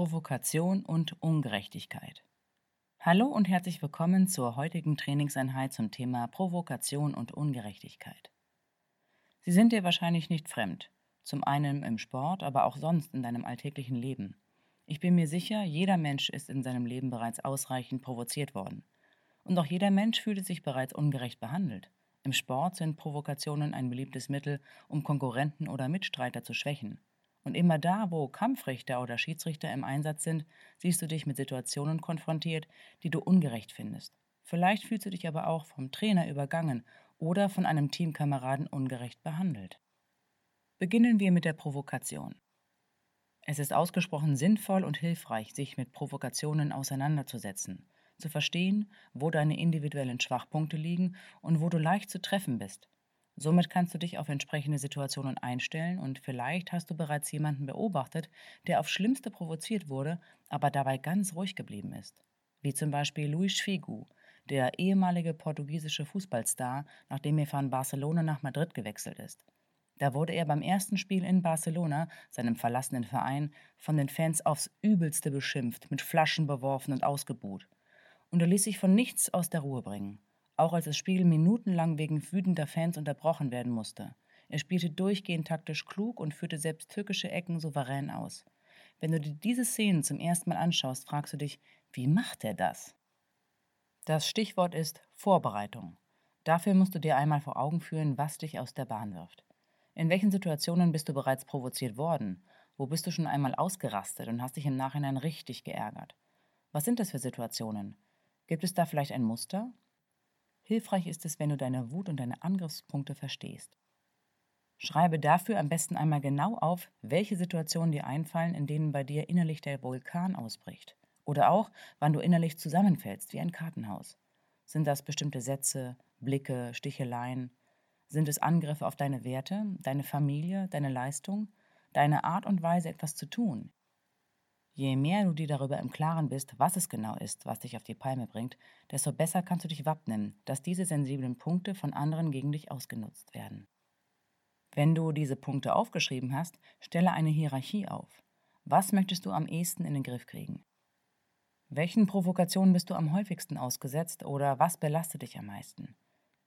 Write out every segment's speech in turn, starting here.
Provokation und Ungerechtigkeit. Hallo und herzlich willkommen zur heutigen Trainingseinheit zum Thema Provokation und Ungerechtigkeit. Sie sind dir wahrscheinlich nicht fremd, zum einen im Sport, aber auch sonst in deinem alltäglichen Leben. Ich bin mir sicher, jeder Mensch ist in seinem Leben bereits ausreichend provoziert worden. Und auch jeder Mensch fühlte sich bereits ungerecht behandelt. Im Sport sind Provokationen ein beliebtes Mittel, um Konkurrenten oder Mitstreiter zu schwächen. Und immer da, wo Kampfrichter oder Schiedsrichter im Einsatz sind, siehst du dich mit Situationen konfrontiert, die du ungerecht findest. Vielleicht fühlst du dich aber auch vom Trainer übergangen oder von einem Teamkameraden ungerecht behandelt. Beginnen wir mit der Provokation. Es ist ausgesprochen sinnvoll und hilfreich, sich mit Provokationen auseinanderzusetzen, zu verstehen, wo deine individuellen Schwachpunkte liegen und wo du leicht zu treffen bist Somit kannst du dich auf entsprechende Situationen einstellen und vielleicht hast du bereits jemanden beobachtet, der aufs Schlimmste provoziert wurde, aber dabei ganz ruhig geblieben ist. Wie zum Beispiel Luis Figu, der ehemalige portugiesische Fußballstar, nachdem er von Barcelona nach Madrid gewechselt ist. Da wurde er beim ersten Spiel in Barcelona, seinem verlassenen Verein, von den Fans aufs Übelste beschimpft, mit Flaschen beworfen und ausgebuht. Und er ließ sich von nichts aus der Ruhe bringen auch als das Spiel minutenlang wegen wütender Fans unterbrochen werden musste. Er spielte durchgehend taktisch klug und führte selbst türkische Ecken souverän aus. Wenn du dir diese Szenen zum ersten Mal anschaust, fragst du dich, wie macht er das? Das Stichwort ist Vorbereitung. Dafür musst du dir einmal vor Augen führen, was dich aus der Bahn wirft. In welchen Situationen bist du bereits provoziert worden? Wo bist du schon einmal ausgerastet und hast dich im Nachhinein richtig geärgert? Was sind das für Situationen? Gibt es da vielleicht ein Muster? Hilfreich ist es, wenn du deine Wut und deine Angriffspunkte verstehst. Schreibe dafür am besten einmal genau auf, welche Situationen dir einfallen, in denen bei dir innerlich der Vulkan ausbricht. Oder auch, wann du innerlich zusammenfällst wie ein Kartenhaus. Sind das bestimmte Sätze, Blicke, Sticheleien? Sind es Angriffe auf deine Werte, deine Familie, deine Leistung, deine Art und Weise, etwas zu tun? Je mehr du dir darüber im Klaren bist, was es genau ist, was dich auf die Palme bringt, desto besser kannst du dich wappnen, dass diese sensiblen Punkte von anderen gegen dich ausgenutzt werden. Wenn du diese Punkte aufgeschrieben hast, stelle eine Hierarchie auf. Was möchtest du am ehesten in den Griff kriegen? Welchen Provokationen bist du am häufigsten ausgesetzt oder was belastet dich am meisten?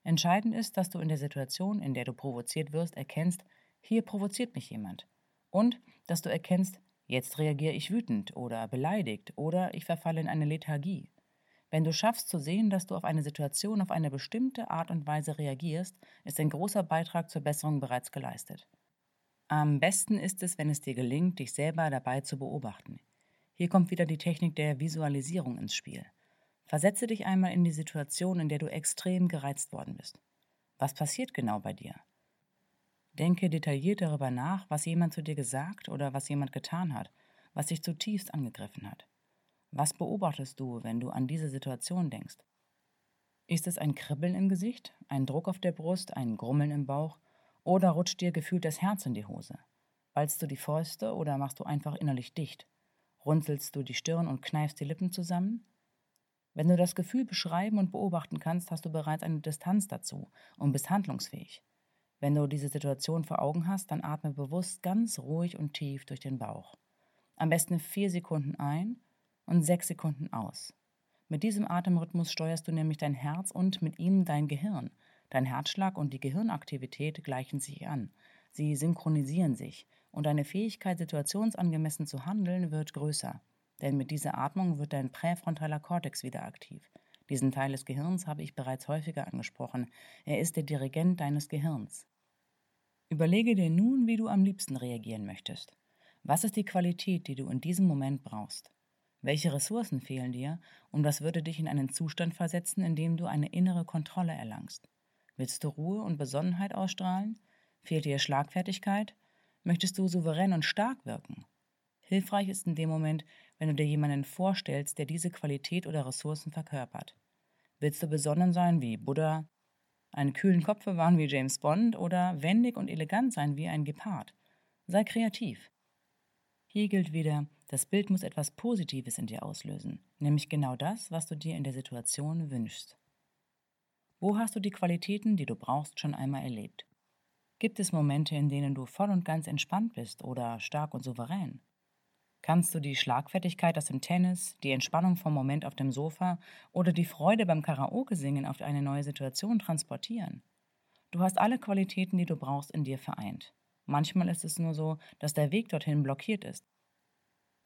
Entscheidend ist, dass du in der Situation, in der du provoziert wirst, erkennst, hier provoziert mich jemand. Und dass du erkennst, Jetzt reagiere ich wütend oder beleidigt oder ich verfalle in eine Lethargie. Wenn du schaffst zu sehen, dass du auf eine Situation auf eine bestimmte Art und Weise reagierst, ist ein großer Beitrag zur Besserung bereits geleistet. Am besten ist es, wenn es dir gelingt, dich selber dabei zu beobachten. Hier kommt wieder die Technik der Visualisierung ins Spiel. Versetze dich einmal in die Situation, in der du extrem gereizt worden bist. Was passiert genau bei dir? Denke detailliert darüber nach, was jemand zu dir gesagt oder was jemand getan hat, was dich zutiefst angegriffen hat. Was beobachtest du, wenn du an diese Situation denkst? Ist es ein Kribbeln im Gesicht, ein Druck auf der Brust, ein Grummeln im Bauch oder rutscht dir gefühlt das Herz in die Hose? Ballst du die Fäuste oder machst du einfach innerlich dicht? Runzelst du die Stirn und kneifst die Lippen zusammen? Wenn du das Gefühl beschreiben und beobachten kannst, hast du bereits eine Distanz dazu und bist handlungsfähig. Wenn du diese Situation vor Augen hast, dann atme bewusst ganz ruhig und tief durch den Bauch. Am besten vier Sekunden ein und sechs Sekunden aus. Mit diesem Atemrhythmus steuerst du nämlich dein Herz und mit ihm dein Gehirn. Dein Herzschlag und die Gehirnaktivität gleichen sich an. Sie synchronisieren sich und deine Fähigkeit, situationsangemessen zu handeln, wird größer. Denn mit dieser Atmung wird dein präfrontaler Kortex wieder aktiv. Diesen Teil des Gehirns habe ich bereits häufiger angesprochen. Er ist der Dirigent deines Gehirns. Überlege dir nun, wie du am liebsten reagieren möchtest. Was ist die Qualität, die du in diesem Moment brauchst? Welche Ressourcen fehlen dir und was würde dich in einen Zustand versetzen, in dem du eine innere Kontrolle erlangst? Willst du Ruhe und Besonnenheit ausstrahlen? Fehlt dir Schlagfertigkeit? Möchtest du souverän und stark wirken? Hilfreich ist in dem Moment, wenn du dir jemanden vorstellst, der diese Qualität oder Ressourcen verkörpert. Willst du besonnen sein wie Buddha, einen kühlen Kopf bewahren wie James Bond oder wendig und elegant sein wie ein Gepard? Sei kreativ. Hier gilt wieder, das Bild muss etwas Positives in dir auslösen, nämlich genau das, was du dir in der Situation wünschst. Wo hast du die Qualitäten, die du brauchst, schon einmal erlebt? Gibt es Momente, in denen du voll und ganz entspannt bist oder stark und souverän? Kannst du die Schlagfertigkeit aus dem Tennis, die Entspannung vom Moment auf dem Sofa oder die Freude beim Karaoke-Singen auf eine neue Situation transportieren? Du hast alle Qualitäten, die du brauchst, in dir vereint. Manchmal ist es nur so, dass der Weg dorthin blockiert ist.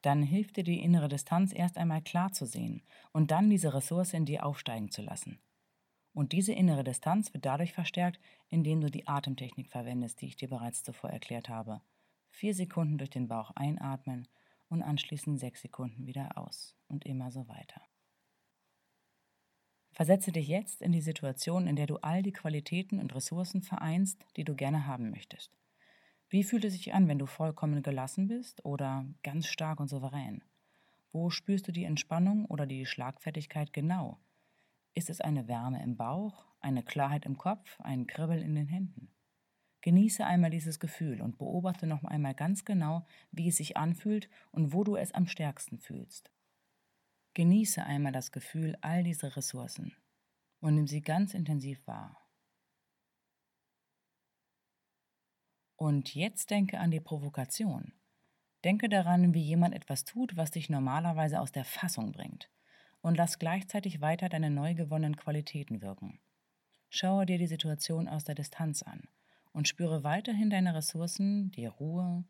Dann hilft dir die innere Distanz erst einmal klar zu sehen und dann diese Ressource in dir aufsteigen zu lassen. Und diese innere Distanz wird dadurch verstärkt, indem du die Atemtechnik verwendest, die ich dir bereits zuvor erklärt habe. Vier Sekunden durch den Bauch einatmen und anschließend sechs Sekunden wieder aus und immer so weiter. Versetze dich jetzt in die Situation, in der du all die Qualitäten und Ressourcen vereinst, die du gerne haben möchtest. Wie fühlt es sich an, wenn du vollkommen gelassen bist oder ganz stark und souverän? Wo spürst du die Entspannung oder die Schlagfertigkeit genau? Ist es eine Wärme im Bauch, eine Klarheit im Kopf, ein Kribbeln in den Händen? Genieße einmal dieses Gefühl und beobachte noch einmal ganz genau, wie es sich anfühlt und wo du es am stärksten fühlst. Genieße einmal das Gefühl all dieser Ressourcen und nimm sie ganz intensiv wahr. Und jetzt denke an die Provokation. Denke daran, wie jemand etwas tut, was dich normalerweise aus der Fassung bringt und lass gleichzeitig weiter deine neu gewonnenen Qualitäten wirken. Schaue dir die Situation aus der Distanz an und spüre weiterhin deine Ressourcen, die Ruhe,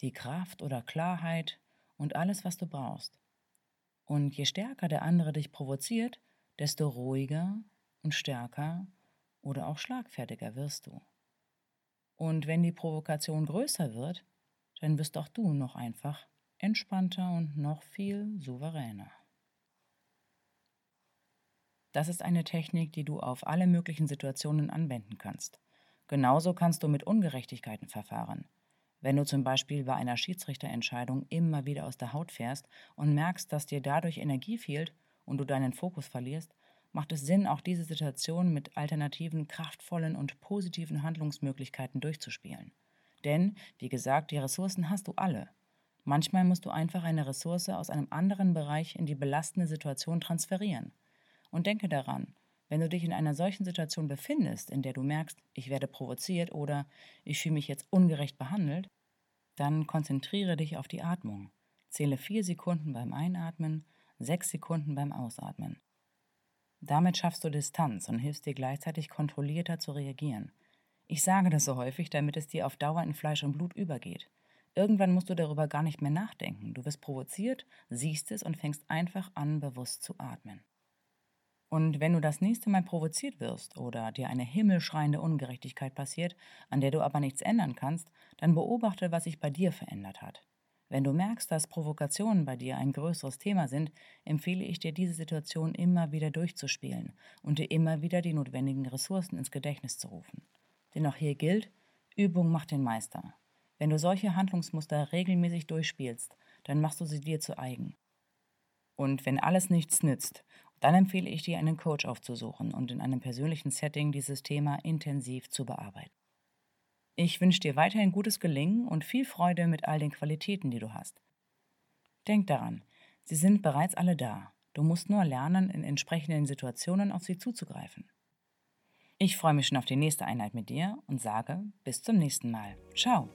die Kraft oder Klarheit und alles, was du brauchst. Und je stärker der andere dich provoziert, desto ruhiger und stärker oder auch schlagfertiger wirst du. Und wenn die Provokation größer wird, dann wirst auch du noch einfach entspannter und noch viel souveräner. Das ist eine Technik, die du auf alle möglichen Situationen anwenden kannst. Genauso kannst du mit Ungerechtigkeiten verfahren. Wenn du zum Beispiel bei einer Schiedsrichterentscheidung immer wieder aus der Haut fährst und merkst, dass dir dadurch Energie fehlt und du deinen Fokus verlierst, macht es Sinn, auch diese Situation mit alternativen, kraftvollen und positiven Handlungsmöglichkeiten durchzuspielen. Denn, wie gesagt, die Ressourcen hast du alle. Manchmal musst du einfach eine Ressource aus einem anderen Bereich in die belastende Situation transferieren. Und denke daran, wenn du dich in einer solchen Situation befindest, in der du merkst, ich werde provoziert oder ich fühle mich jetzt ungerecht behandelt, dann konzentriere dich auf die Atmung. Zähle vier Sekunden beim Einatmen, sechs Sekunden beim Ausatmen. Damit schaffst du Distanz und hilfst dir gleichzeitig kontrollierter zu reagieren. Ich sage das so häufig, damit es dir auf Dauer in Fleisch und Blut übergeht. Irgendwann musst du darüber gar nicht mehr nachdenken. Du wirst provoziert, siehst es und fängst einfach an, bewusst zu atmen. Und wenn du das nächste Mal provoziert wirst oder dir eine himmelschreiende Ungerechtigkeit passiert, an der du aber nichts ändern kannst, dann beobachte, was sich bei dir verändert hat. Wenn du merkst, dass Provokationen bei dir ein größeres Thema sind, empfehle ich dir, diese Situation immer wieder durchzuspielen und dir immer wieder die notwendigen Ressourcen ins Gedächtnis zu rufen. Denn auch hier gilt, Übung macht den Meister. Wenn du solche Handlungsmuster regelmäßig durchspielst, dann machst du sie dir zu eigen. Und wenn alles nichts nützt dann empfehle ich dir, einen Coach aufzusuchen und in einem persönlichen Setting dieses Thema intensiv zu bearbeiten. Ich wünsche dir weiterhin gutes Gelingen und viel Freude mit all den Qualitäten, die du hast. Denk daran, sie sind bereits alle da. Du musst nur lernen, in entsprechenden Situationen auf sie zuzugreifen. Ich freue mich schon auf die nächste Einheit mit dir und sage bis zum nächsten Mal. Ciao.